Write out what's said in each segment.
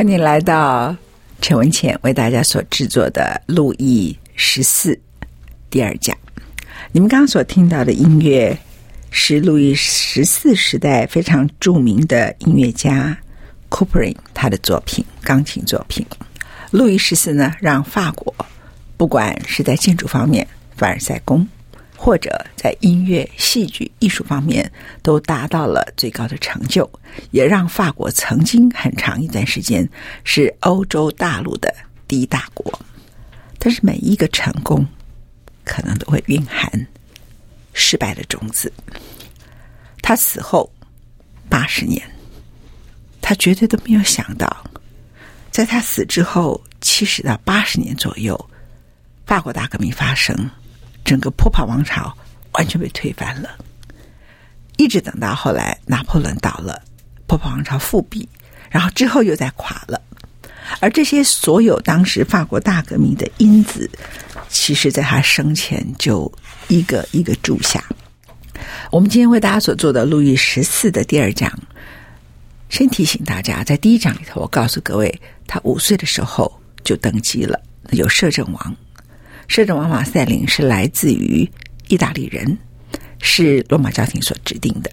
欢迎来到陈文茜为大家所制作的《路易十四》第二讲。你们刚刚所听到的音乐是路易十四时代非常著名的音乐家 Couperin 他的作品，钢琴作品。路易十四呢，让法国不管是在建筑方面，凡尔赛宫。或者在音乐、戏剧、艺术方面都达到了最高的成就，也让法国曾经很长一段时间是欧洲大陆的第一大国。但是每一个成功，可能都会蕴含失败的种子。他死后八十年，他绝对都没有想到，在他死之后七十到八十年左右，法国大革命发生。整个波旁王朝完全被推翻了，一直等到后来拿破仑倒了，波旁王朝复辟，然后之后又再垮了。而这些所有当时法国大革命的因子，其实在他生前就一个一个铸下。我们今天为大家所做的路易十四的第二讲，先提醒大家，在第一讲里头，我告诉各位，他五岁的时候就登基了，有摄政王。摄政王马赛林是来自于意大利人，是罗马教廷所指定的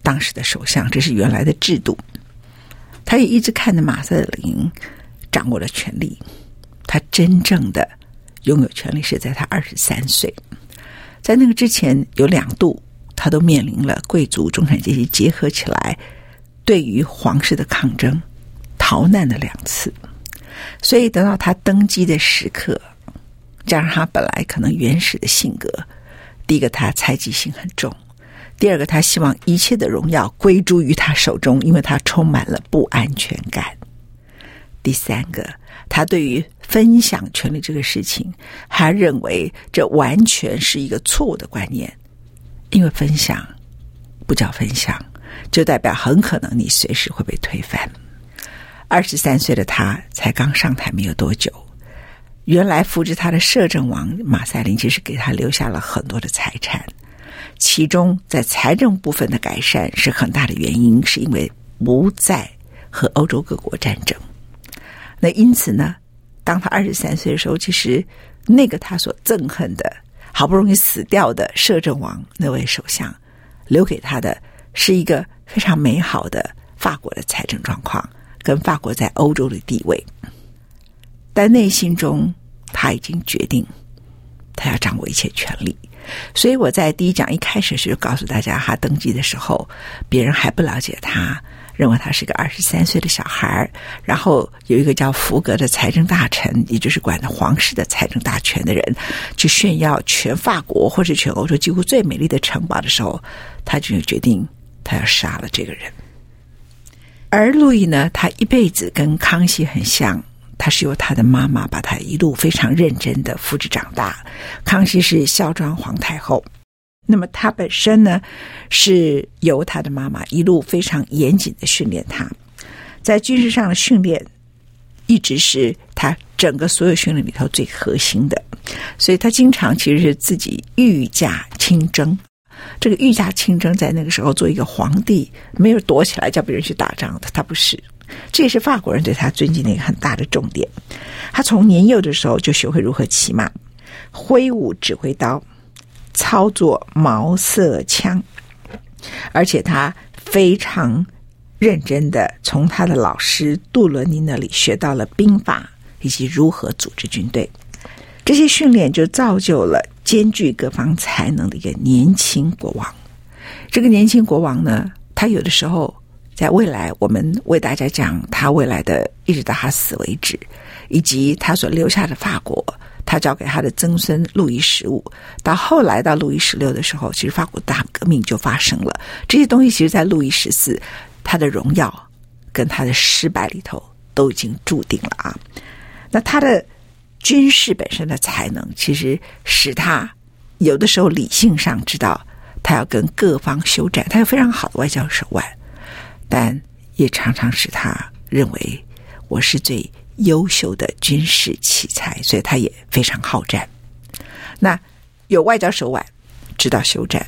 当时的首相，这是原来的制度。他也一直看着马赛林掌握了权力，他真正的拥有权力是在他二十三岁，在那个之前有两度，他都面临了贵族中产阶级结合起来对于皇室的抗争，逃难的两次，所以等到他登基的时刻。加上他本来可能原始的性格，第一个他猜忌心很重，第二个他希望一切的荣耀归诸于他手中，因为他充满了不安全感。第三个，他对于分享权力这个事情，他认为这完全是一个错误的观念，因为分享不叫分享，就代表很可能你随时会被推翻。二十三岁的他才刚上台没有多久。原来扶植他的摄政王马赛林，其实给他留下了很多的财产，其中在财政部分的改善是很大的原因，是因为不再和欧洲各国战争。那因此呢，当他二十三岁的时候，其实那个他所憎恨的、好不容易死掉的摄政王那位首相，留给他的是一个非常美好的法国的财政状况，跟法国在欧洲的地位。但内心中，他已经决定，他要掌握一切权力。所以我在第一讲一开始时就告诉大家，他登基的时候，别人还不了解他，认为他是个二十三岁的小孩。然后有一个叫福格的财政大臣，也就是管皇室的财政大权的人，去炫耀全法国或者全欧洲几乎最美丽的城堡的时候，他就决定他要杀了这个人。而路易呢，他一辈子跟康熙很像。他是由他的妈妈把他一路非常认真的扶持长大。康熙是孝庄皇太后，那么他本身呢，是由他的妈妈一路非常严谨的训练他，在军事上的训练一直是他整个所有训练里头最核心的，所以他经常其实是自己御驾亲征。这个御驾亲征在那个时候做一个皇帝，没有躲起来叫别人去打仗的，他不是。这也是法国人对他尊敬的一个很大的重点。他从年幼的时候就学会如何骑马、挥舞指挥刀、操作毛瑟枪，而且他非常认真的从他的老师杜伦尼那里学到了兵法以及如何组织军队。这些训练就造就了兼具各方才能的一个年轻国王。这个年轻国王呢，他有的时候在未来，我们为大家讲他未来的，一直到他死为止，以及他所留下的法国，他交给他的曾孙路易十五。到后来到路易十六的时候，其实法国大革命就发生了。这些东西其实，在路易十四他的荣耀跟他的失败里头都已经注定了啊。那他的。军事本身的才能，其实使他有的时候理性上知道他要跟各方休战，他有非常好的外交手腕，但也常常使他认为我是最优秀的军事奇才，所以他也非常好战。那有外交手腕，知道休战，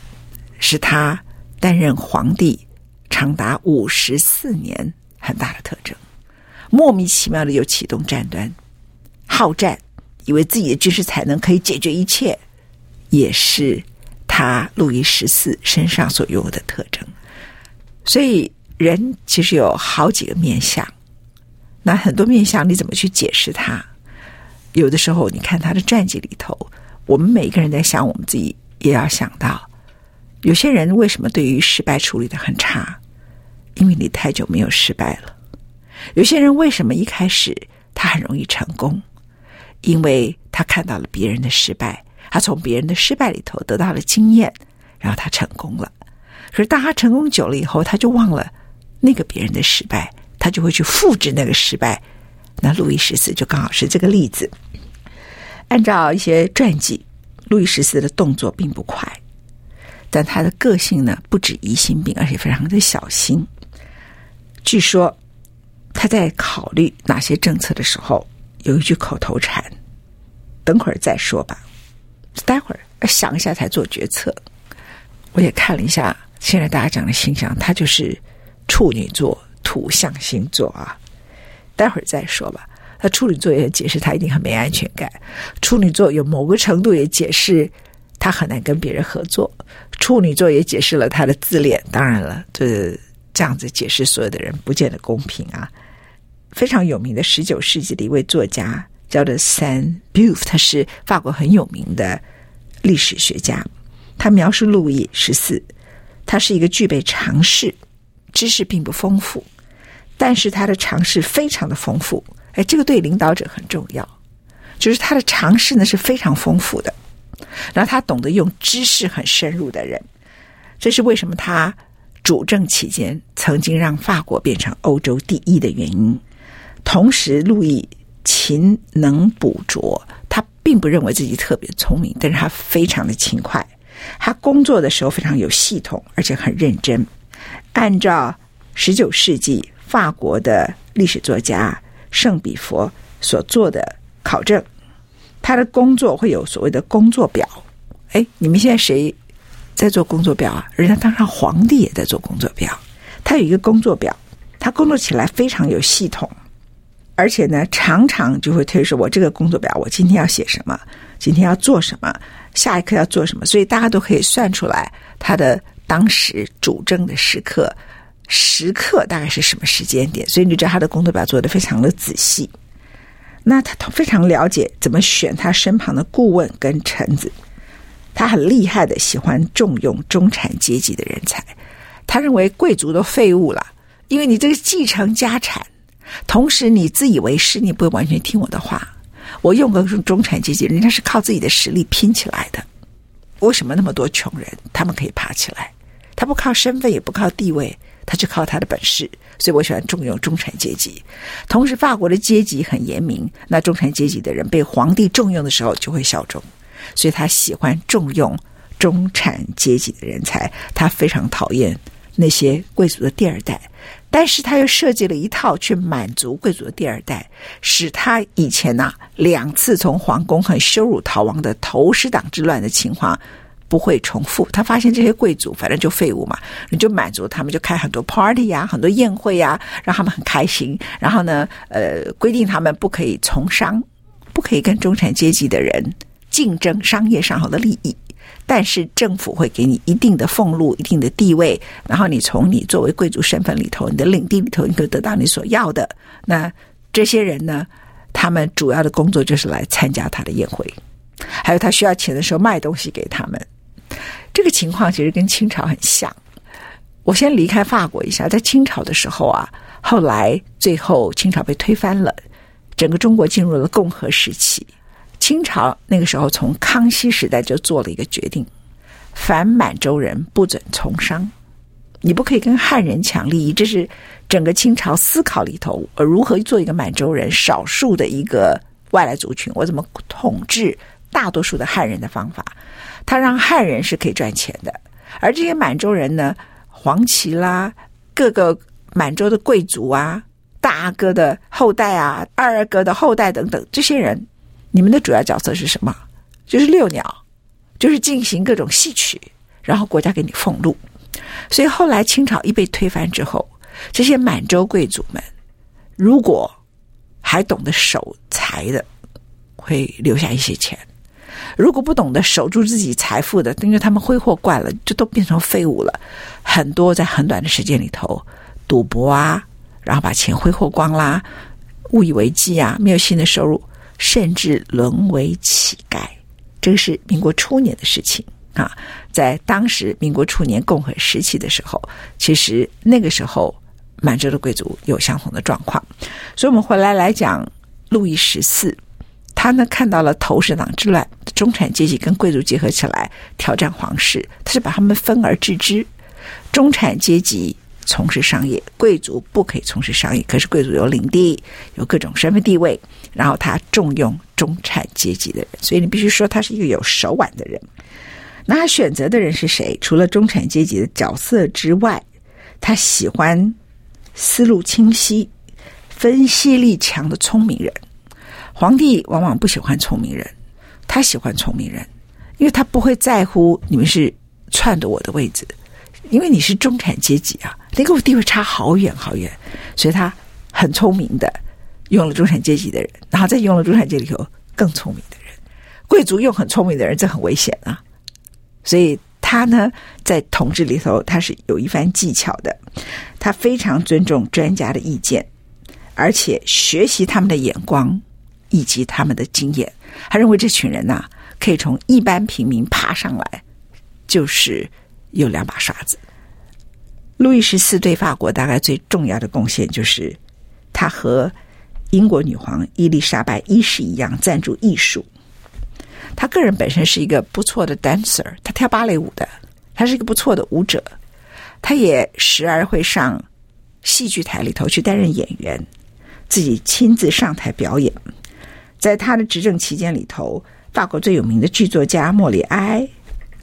是他担任皇帝长达五十四年很大的特征。莫名其妙的又启动战端。好战，以为自己的军事才能可以解决一切，也是他路易十四身上所拥有的特征。所以，人其实有好几个面相，那很多面相你怎么去解释他？有的时候，你看他的传记里头，我们每一个人在想，我们自己也要想到，有些人为什么对于失败处理得很差？因为你太久没有失败了。有些人为什么一开始他很容易成功？因为他看到了别人的失败，他从别人的失败里头得到了经验，然后他成功了。可是当他成功久了以后，他就忘了那个别人的失败，他就会去复制那个失败。那路易十四就刚好是这个例子。按照一些传记，路易十四的动作并不快，但他的个性呢，不止疑心病，而且非常的小心。据说他在考虑哪些政策的时候，有一句口头禅，等会儿再说吧。待会儿想一下才做决策。我也看了一下，现在大家讲的形象，他就是处女座土象星座啊。待会儿再说吧。他处女座也解释他一定很没安全感。处女座有某个程度也解释他很难跟别人合作。处女座也解释了他的自恋。当然了，这这样子解释所有的人不见得公平啊。非常有名的十九世纪的一位作家叫做 Saint Beuve，他是法国很有名的历史学家。他描述路易十四，他是一个具备常识，知识并不丰富，但是他的尝试非常的丰富。哎，这个对领导者很重要，就是他的尝试呢是非常丰富的，然后他懂得用知识很深入的人，这是为什么他主政期间曾经让法国变成欧洲第一的原因。同时，路易勤能补拙，他并不认为自己特别聪明，但是他非常的勤快。他工作的时候非常有系统，而且很认真。按照十九世纪法国的历史作家圣比佛所做的考证，他的工作会有所谓的工作表。哎，你们现在谁在做工作表啊？人家当上皇帝也在做工作表。他有一个工作表，他工作起来非常有系统。而且呢，常常就会推说：“我这个工作表，我今天要写什么，今天要做什么，下一刻要做什么。”所以大家都可以算出来他的当时主政的时刻，时刻大概是什么时间点。所以你知道他的工作表做得非常的仔细。那他非常了解怎么选他身旁的顾问跟臣子。他很厉害的喜欢重用中产阶级的人才。他认为贵族都废物了，因为你这个继承家产。同时，你自以为是，你不会完全听我的话。我用个中产阶级，人家是靠自己的实力拼起来的。为什么那么多穷人他们可以爬起来？他不靠身份，也不靠地位，他就靠他的本事。所以我喜欢重用中产阶级。同时，法国的阶级很严明，那中产阶级的人被皇帝重用的时候就会效忠。所以他喜欢重用中产阶级的人才，他非常讨厌那些贵族的第二代。但是他又设计了一套去满足贵族的第二代，使他以前呐、两次从皇宫很羞辱逃亡的投石党之乱的情况不会重复。他发现这些贵族反正就废物嘛，你就满足他们，就开很多 party 呀、很多宴会呀、让他们很开心。然后呢，呃，规定他们不可以从商，不可以跟中产阶级的人竞争商业上好的利益。但是政府会给你一定的俸禄、一定的地位，然后你从你作为贵族身份里头，你的领地里头，你可以得到你所要的。那这些人呢，他们主要的工作就是来参加他的宴会，还有他需要钱的时候卖东西给他们。这个情况其实跟清朝很像。我先离开法国一下，在清朝的时候啊，后来最后清朝被推翻了，整个中国进入了共和时期。清朝那个时候从康熙时代就做了一个决定，凡满洲人不准从商，你不可以跟汉人抢利益。这是整个清朝思考里头，呃，如何做一个满洲人少数的一个外来族群，我怎么统治大多数的汉人的方法。他让汉人是可以赚钱的，而这些满洲人呢，黄旗啦，各个满洲的贵族啊，大哥的后代啊，二哥的后代等等，这些人，你们的主要角色是什么？就是遛鸟，就是进行各种戏曲，然后国家给你俸禄。所以后来清朝一被推翻之后，这些满洲贵族们，如果还懂得守财的，会留下一些钱。如果不懂得守住自己财富的，因为他们挥霍惯了，就都变成废物了。很多在很短的时间里头赌博啊，然后把钱挥霍光啦，误以为继啊，没有新的收入，甚至沦为乞丐。这个是民国初年的事情啊。在当时民国初年共和时期的时候，其实那个时候满洲的贵族有相同的状况。所以，我们回来来讲路易十四。他呢，看到了投石党之乱，中产阶级跟贵族结合起来挑战皇室，他是把他们分而治之。中产阶级从事商业，贵族不可以从事商业。可是贵族有领地，有各种身份地位，然后他重用中产阶级的人，所以你必须说他是一个有手腕的人。那他选择的人是谁？除了中产阶级的角色之外，他喜欢思路清晰、分析力强的聪明人。皇帝往往不喜欢聪明人，他喜欢聪明人，因为他不会在乎你们是篡夺我的位置，因为你是中产阶级啊，你跟我地位差好远好远，所以他很聪明的用了中产阶级的人，然后再用了中产阶级里头更聪明的人，贵族用很聪明的人，这很危险啊，所以他呢在统治里头他是有一番技巧的，他非常尊重专家的意见，而且学习他们的眼光。以及他们的经验，他认为这群人呐、可以从一般平民爬上来，就是有两把刷子。路易十四对法国大概最重要的贡献，就是他和英国女皇伊丽莎白一世一样赞助艺术。他个人本身是一个不错的 dancer，他跳芭蕾舞的，他是一个不错的舞者。他也时而会上戏剧台里头去担任演员，自己亲自上台表演。在他的执政期间里头，法国最有名的剧作家莫里埃、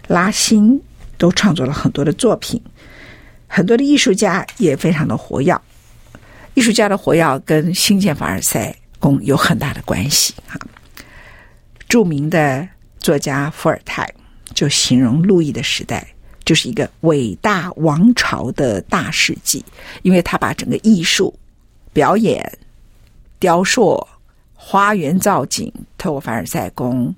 拉辛都创作了很多的作品，很多的艺术家也非常的活跃。艺术家的活跃跟兴建凡尔赛宫有很大的关系哈。著名的作家伏尔泰就形容路易的时代就是一个伟大王朝的大世纪，因为他把整个艺术、表演、雕塑。花园造景，透过凡尔赛宫，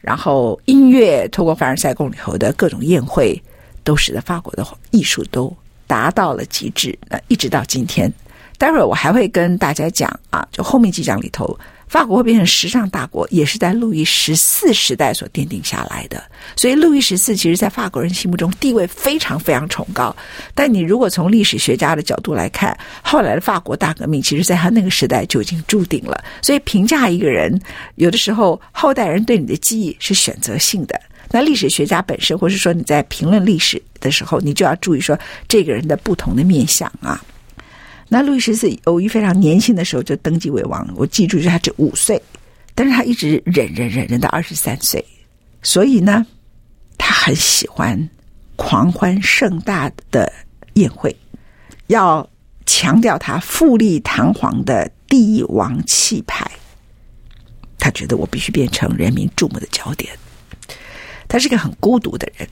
然后音乐透过凡尔赛宫里头的各种宴会，都使得法国的艺术都达到了极致。那一直到今天，待会儿我还会跟大家讲啊，就后面几讲里头。法国会变成时尚大国，也是在路易十四时代所奠定下来的。所以，路易十四其实，在法国人心目中地位非常非常崇高。但你如果从历史学家的角度来看，后来的法国大革命，其实在他那个时代就已经注定了。所以，评价一个人，有的时候后代人对你的记忆是选择性的。那历史学家本身，或是说你在评论历史的时候，你就要注意说这个人的不同的面相啊。那路易十四偶遇非常年轻的时候就登基为王，我记住就是他只五岁，但是他一直忍忍忍忍到二十三岁，所以呢，他很喜欢狂欢盛大的宴会，要强调他富丽堂皇的帝王气派。他觉得我必须变成人民注目的焦点。他是个很孤独的人，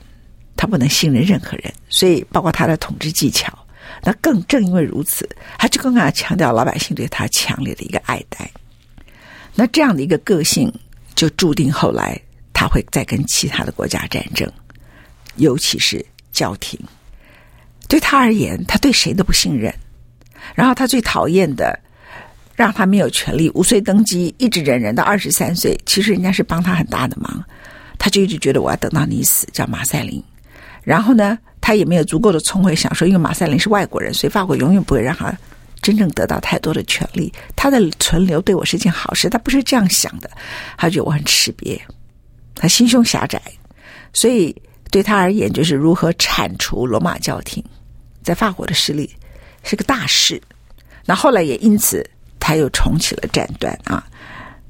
他不能信任任何人，所以包括他的统治技巧。那更正因为如此，他就更加强调老百姓对他强烈的一个爱戴。那这样的一个个性，就注定后来他会再跟其他的国家战争，尤其是教廷。对他而言，他对谁都不信任。然后他最讨厌的，让他没有权利，五岁登基，一直忍忍到二十三岁。其实人家是帮他很大的忙，他就一直觉得我要等到你死，叫马赛林。然后呢，他也没有足够的聪慧，想说，因为马赛林是外国人，所以法国永远不会让他真正得到太多的权利。他的存留对我是件好事，他不是这样想的。他觉得我很吃瘪，他心胸狭窄，所以对他而言，就是如何铲除罗马教廷在法国的势力。是个大事，那后来也因此他又重启了战端啊。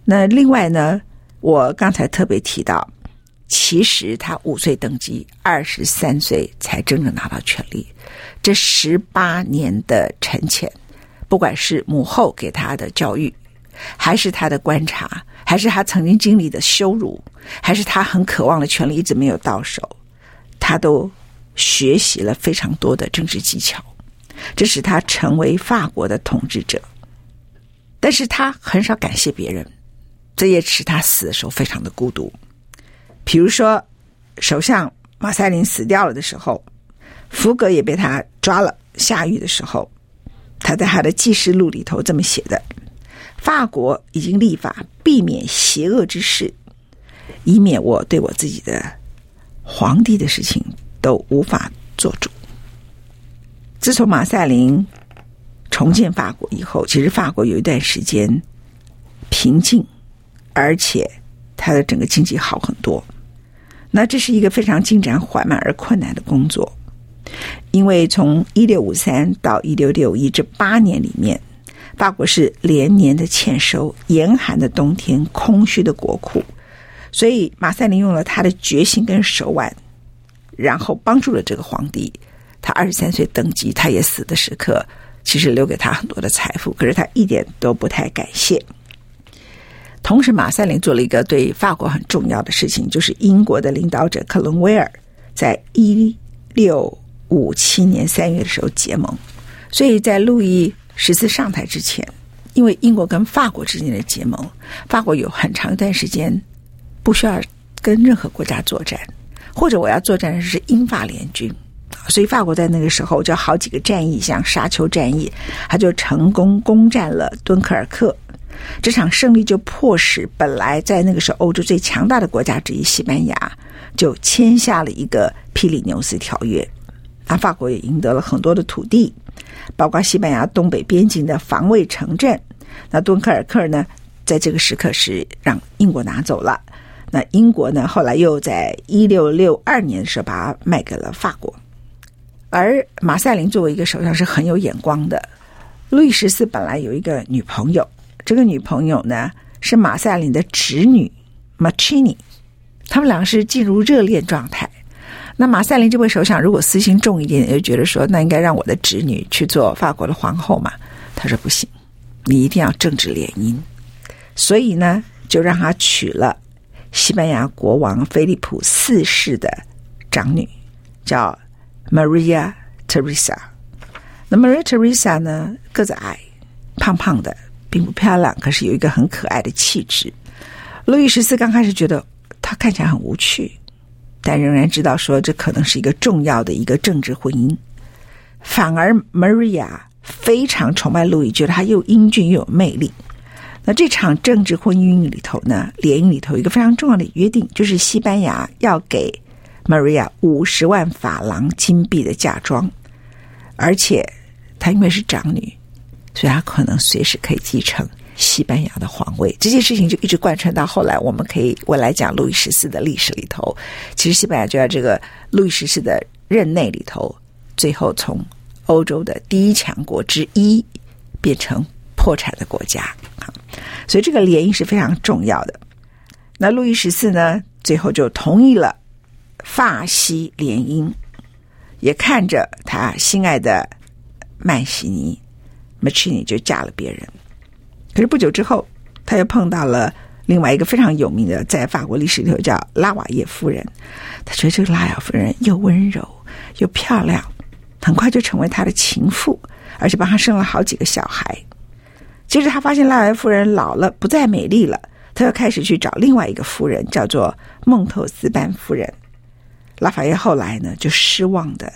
那另外呢，我刚才特别提到，其实他五岁登基，二十三岁才真正拿到权力。这十八年的沉潜，不管是母后给他的教育，还是他的观察，还是他曾经经历的羞辱，还是他很渴望的权力一直没有到手，他都学习了非常多的政治技巧。这使他成为法国的统治者，但是他很少感谢别人，这也使他死的时候非常的孤独。比如说，首相马赛林死掉了的时候，福格也被他抓了下狱的时候，他在他的记事录里头这么写的：法国已经立法避免邪恶之事，以免我对我自己的皇帝的事情都无法做主。自从马赛林重建法国以后，其实法国有一段时间平静，而且它的整个经济好很多。那这是一个非常进展缓慢而困难的工作，因为从一六五三到一六六一这八年里面，法国是连年的欠收，严寒的冬天，空虚的国库，所以马赛林用了他的决心跟手腕，然后帮助了这个皇帝。他二十三岁登基，他也死的时刻，其实留给他很多的财富，可是他一点都不太感谢。同时，马赛林做了一个对法国很重要的事情，就是英国的领导者克伦威尔在一六五七年三月的时候结盟。所以在路易十四上台之前，因为英国跟法国之间的结盟，法国有很长一段时间不需要跟任何国家作战，或者我要作战的是英法联军。所以法国在那个时候就好几个战役，像沙丘战役，他就成功攻占了敦刻尔克。这场胜利就迫使本来在那个时候欧洲最强大的国家之一西班牙，就签下了一个皮里牛斯条约。那法国也赢得了很多的土地，包括西班牙东北边境的防卫城镇。那敦刻尔克呢，在这个时刻是让英国拿走了。那英国呢，后来又在一六六二年的时候把它卖给了法国。而马赛林作为一个首相是很有眼光的。路易十四本来有一个女朋友，这个女朋友呢是马赛林的侄女马奇尼，他们两个是进入热恋状态。那马赛林这位首相如果私心重一点，就觉得说那应该让我的侄女去做法国的皇后嘛。他说不行，你一定要政治联姻。所以呢，就让他娶了西班牙国王菲利普四世的长女，叫。Maria Teresa 那 Maria Teresa 呢？个子矮，胖胖的，并不漂亮，可是有一个很可爱的气质。路易十四刚开始觉得她看起来很无趣，但仍然知道说这可能是一个重要的一个政治婚姻。反而 Maria 非常崇拜路易，觉得他又英俊又有魅力。那这场政治婚姻里头呢，联姻里头一个非常重要的约定，就是西班牙要给。Maria 五十万法郎金币的嫁妆，而且她因为是长女，所以他可能随时可以继承西班牙的皇位。这件事情就一直贯穿到后来，我们可以未来讲路易十四的历史里头，其实西班牙就在这个路易十四的任内里头，最后从欧洲的第一强国之一变成破产的国家啊。所以这个联姻是非常重要的。那路易十四呢，最后就同意了。法西联姻，也看着他心爱的曼西尼马奇尼就嫁了别人。可是不久之后，他又碰到了另外一个非常有名的，在法国历史里头叫拉瓦叶夫人。他觉得这个拉瓦叶夫人又温柔又漂亮，很快就成为他的情妇，而且帮他生了好几个小孩。接着他发现拉瓦叶夫人老了，不再美丽了。他又开始去找另外一个夫人，叫做孟特斯班夫人。拉法叶后来呢，就失望的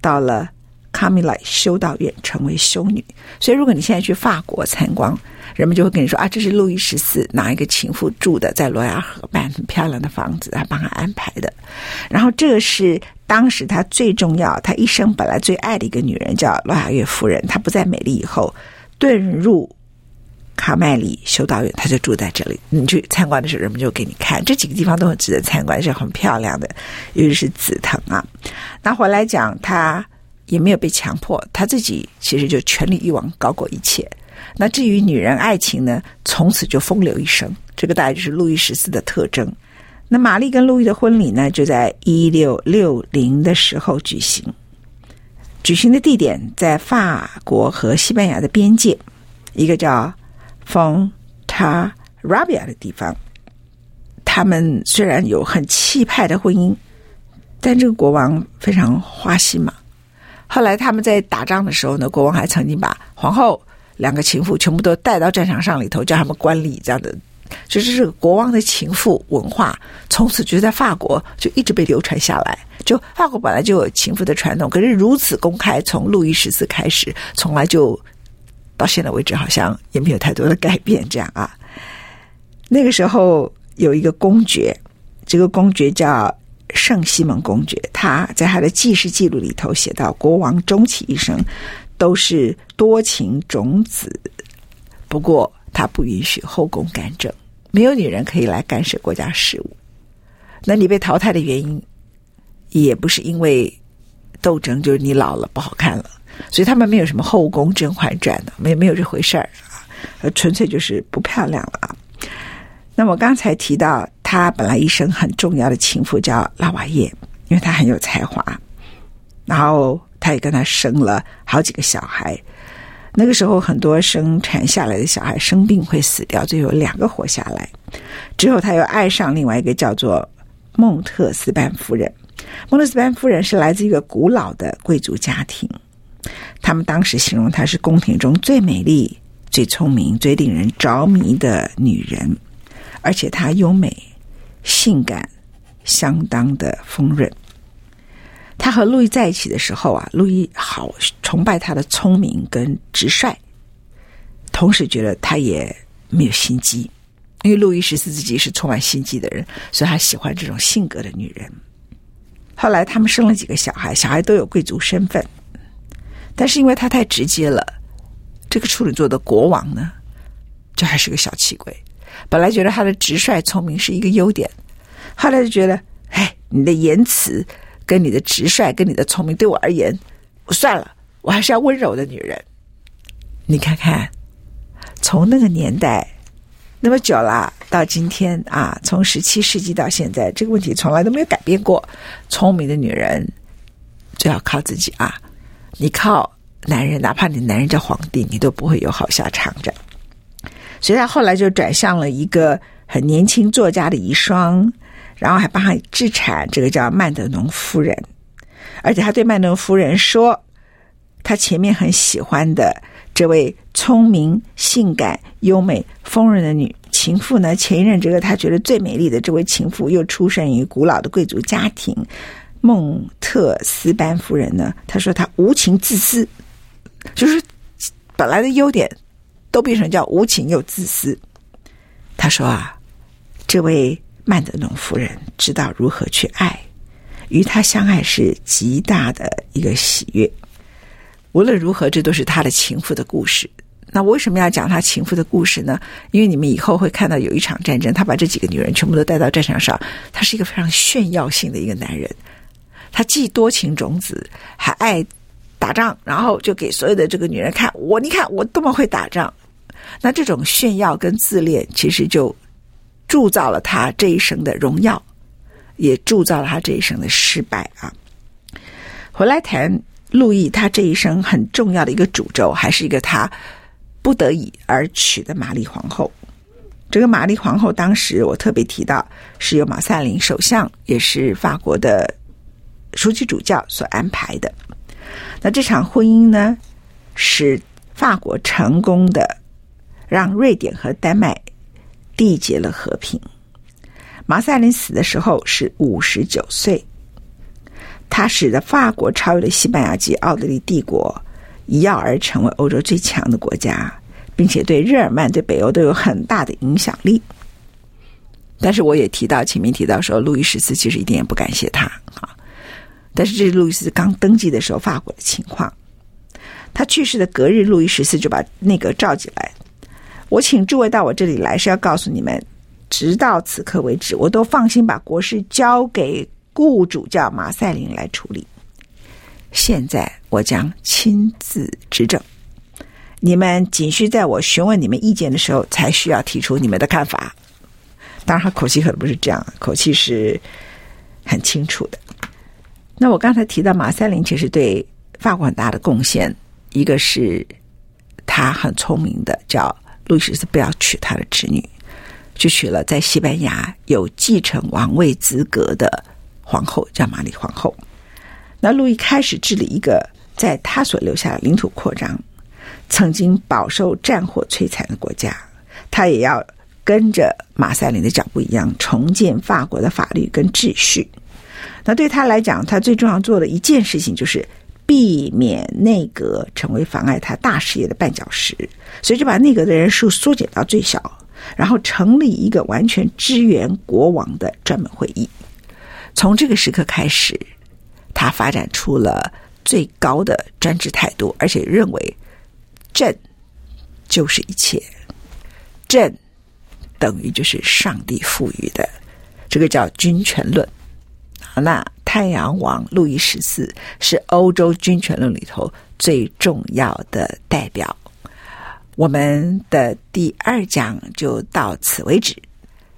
到了卡米莱修道院，成为修女。所以，如果你现在去法国参观，人们就会跟你说啊，这是路易十四哪一个情妇住的，在罗亚河畔很漂亮的房子，他帮他安排的。然后，这个是当时他最重要，他一生本来最爱的一个女人，叫罗亚月夫人。她不再美丽以后，遁入。卡麦里修道院，他就住在这里。你去参观的时候，人们就给你看这几个地方都很值得参观，是很漂亮的，尤其是紫藤啊。那回来讲，他也没有被强迫，他自己其实就权力欲望高过一切。那至于女人爱情呢，从此就风流一生。这个大概就是路易十四的特征。那玛丽跟路易的婚礼呢，就在一六六零的时候举行，举行的地点在法国和西班牙的边界，一个叫。丰塔拉比亚的地方，他们虽然有很气派的婚姻，但这个国王非常花心嘛。后来他们在打仗的时候呢，国王还曾经把皇后两个情妇全部都带到战场上里头，叫他们观礼，这样的，就是这个国王的情妇文化，从此就在法国就一直被流传下来。就法国本来就有情妇的传统，可是如此公开，从路易十四开始，从来就。到现在为止，好像也没有太多的改变。这样啊，那个时候有一个公爵，这个公爵叫圣西蒙公爵，他在他的记事记录里头写到，国王终其一生都是多情种子，不过他不允许后宫干政，没有女人可以来干涉国家事务。那你被淘汰的原因，也不是因为斗争，就是你老了不好看了。所以他们没有什么后宫《甄嬛传》的，没没有这回事儿啊，纯粹就是不漂亮了啊。那么我刚才提到，他本来一生很重要的情妇叫拉瓦叶，因为他很有才华，然后他也跟他生了好几个小孩。那个时候，很多生产下来的小孩生病会死掉，最后两个活下来。之后，他又爱上另外一个叫做孟特斯班夫人。孟特斯班夫人是来自一个古老的贵族家庭。他们当时形容她是宫廷中最美丽、最聪明、最令人着迷的女人，而且她优美、性感，相当的丰润。他和路易在一起的时候啊，路易好崇拜他的聪明跟直率，同时觉得他也没有心机，因为路易十四自己是充满心机的人，所以他喜欢这种性格的女人。后来他们生了几个小孩，小孩都有贵族身份。但是因为他太直接了，这个处女座的国王呢，就还是个小气鬼。本来觉得他的直率聪明是一个优点，后来就觉得，哎，你的言辞跟你的直率跟你的聪明对我而言，算了，我还是要温柔的女人。你看看，从那个年代那么久了，到今天啊，从十七世纪到现在，这个问题从来都没有改变过。聪明的女人最好靠自己啊。你靠男人，哪怕你男人叫皇帝，你都不会有好下场的。所以他后来就转向了一个很年轻作家的遗孀，然后还帮他置产，这个叫曼德农夫人。而且他对曼德农夫人说，他前面很喜欢的这位聪明、性感、优美、丰润的女情妇呢，前一任这个他觉得最美丽的这位情妇，又出生于古老的贵族家庭。孟特斯班夫人呢？她说她无情自私，就是本来的优点都变成叫无情又自私。他说啊，这位曼德农夫人知道如何去爱，与她相爱是极大的一个喜悦。无论如何，这都是他的情妇的故事。那为什么要讲他情妇的故事呢？因为你们以后会看到有一场战争，他把这几个女人全部都带到战场上，他是一个非常炫耀性的一个男人。他既多情种子，还爱打仗，然后就给所有的这个女人看我，你看我多么会打仗。那这种炫耀跟自恋，其实就铸造了他这一生的荣耀，也铸造了他这一生的失败啊。回来谈路易，他这一生很重要的一个主轴，还是一个他不得已而娶的玛丽皇后。这个玛丽皇后当时我特别提到，是由马萨林首相，也是法国的。书记主教所安排的，那这场婚姻呢，使法国成功的让瑞典和丹麦缔结了和平。马赛林死的时候是五十九岁，他使得法国超越了西班牙及奥地利帝国，一跃而成为欧洲最强的国家，并且对日耳曼、对北欧都有很大的影响力。但是我也提到前面提到说，路易十四其实一点也不感谢他啊。但是这是路易十四刚登基的时候法国的情况。他去世的隔日，路易十四就把内阁召集来。我请诸位到我这里来，是要告诉你们，直到此刻为止，我都放心把国事交给雇主叫马赛林来处理。现在我将亲自执政，你们仅需在我询问你们意见的时候，才需要提出你们的看法。当然，他口气可能不是这样，口气是很清楚的。那我刚才提到马赛林其实对法国很大的贡献，一个是他很聪明的，叫。路易十四不要娶他的侄女，就娶了在西班牙有继承王位资格的皇后，叫玛丽皇后。那路易开始治理一个在他所留下的领土扩张、曾经饱受战火摧残的国家，他也要跟着马赛林的脚步一样，重建法国的法律跟秩序。那对他来讲，他最重要做的一件事情就是。避免内阁成为妨碍他大事业的绊脚石，所以就把内阁的人数缩减到最小，然后成立一个完全支援国王的专门会议。从这个时刻开始，他发展出了最高的专制态度，而且认为朕就是一切，朕等于就是上帝赋予的，这个叫君权论。那太阳王路易十四是欧洲君权论里头最重要的代表。我们的第二讲就到此为止，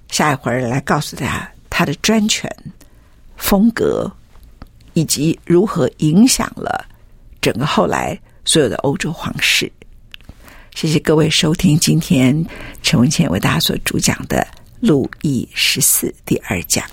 下一回来告诉大家他的专权风格，以及如何影响了整个后来所有的欧洲皇室。谢谢各位收听今天陈文茜为大家所主讲的《路易十四》第二讲。